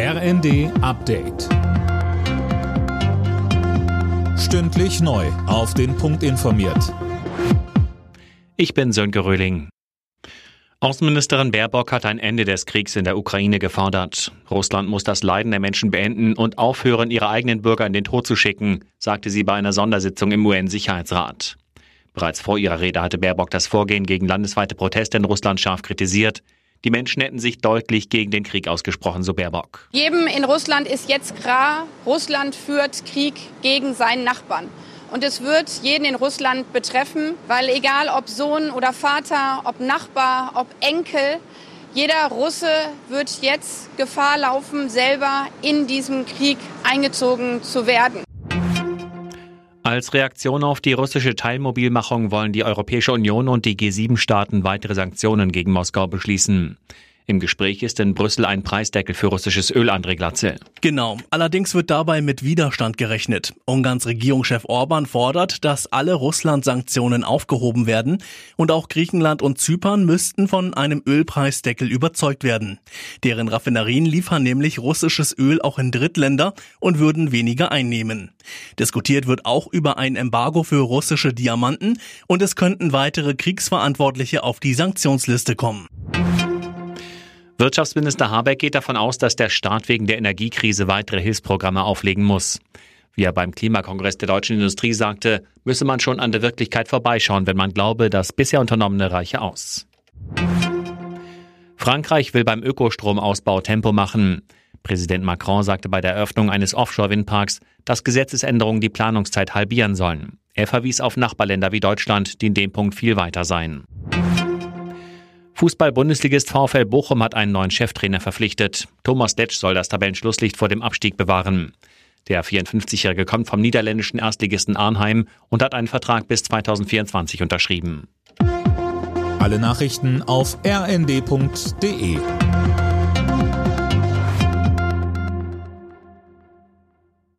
RND Update. Stündlich neu. Auf den Punkt informiert. Ich bin Sönke Röhling. Außenministerin Baerbock hat ein Ende des Kriegs in der Ukraine gefordert. Russland muss das Leiden der Menschen beenden und aufhören, ihre eigenen Bürger in den Tod zu schicken, sagte sie bei einer Sondersitzung im UN-Sicherheitsrat. Bereits vor ihrer Rede hatte Baerbock das Vorgehen gegen landesweite Proteste in Russland scharf kritisiert. Die Menschen hätten sich deutlich gegen den Krieg ausgesprochen, so Baerbock. Jedem in Russland ist jetzt klar, Russland führt Krieg gegen seinen Nachbarn. Und es wird jeden in Russland betreffen, weil egal ob Sohn oder Vater, ob Nachbar, ob Enkel, jeder Russe wird jetzt Gefahr laufen, selber in diesem Krieg eingezogen zu werden. Als Reaktion auf die russische Teilmobilmachung wollen die Europäische Union und die G7-Staaten weitere Sanktionen gegen Moskau beschließen. Im Gespräch ist in Brüssel ein Preisdeckel für russisches Öl, André Glatze. Genau. Allerdings wird dabei mit Widerstand gerechnet. Ungarns Regierungschef Orban fordert, dass alle Russland-Sanktionen aufgehoben werden und auch Griechenland und Zypern müssten von einem Ölpreisdeckel überzeugt werden. Deren Raffinerien liefern nämlich russisches Öl auch in Drittländer und würden weniger einnehmen. Diskutiert wird auch über ein Embargo für russische Diamanten und es könnten weitere Kriegsverantwortliche auf die Sanktionsliste kommen. Wirtschaftsminister Habeck geht davon aus, dass der Staat wegen der Energiekrise weitere Hilfsprogramme auflegen muss. Wie er beim Klimakongress der deutschen Industrie sagte, müsse man schon an der Wirklichkeit vorbeischauen, wenn man glaube, das bisher unternommene reiche aus. Frankreich will beim Ökostromausbau Tempo machen. Präsident Macron sagte bei der Eröffnung eines Offshore-Windparks, dass Gesetzesänderungen die Planungszeit halbieren sollen. Er verwies auf Nachbarländer wie Deutschland, die in dem Punkt viel weiter seien. Fußball-Bundesligist VfL Bochum hat einen neuen Cheftrainer verpflichtet. Thomas Detsch soll das Tabellenschlusslicht vor dem Abstieg bewahren. Der 54-Jährige kommt vom niederländischen Erstligisten Arnheim und hat einen Vertrag bis 2024 unterschrieben. Alle Nachrichten auf rnd.de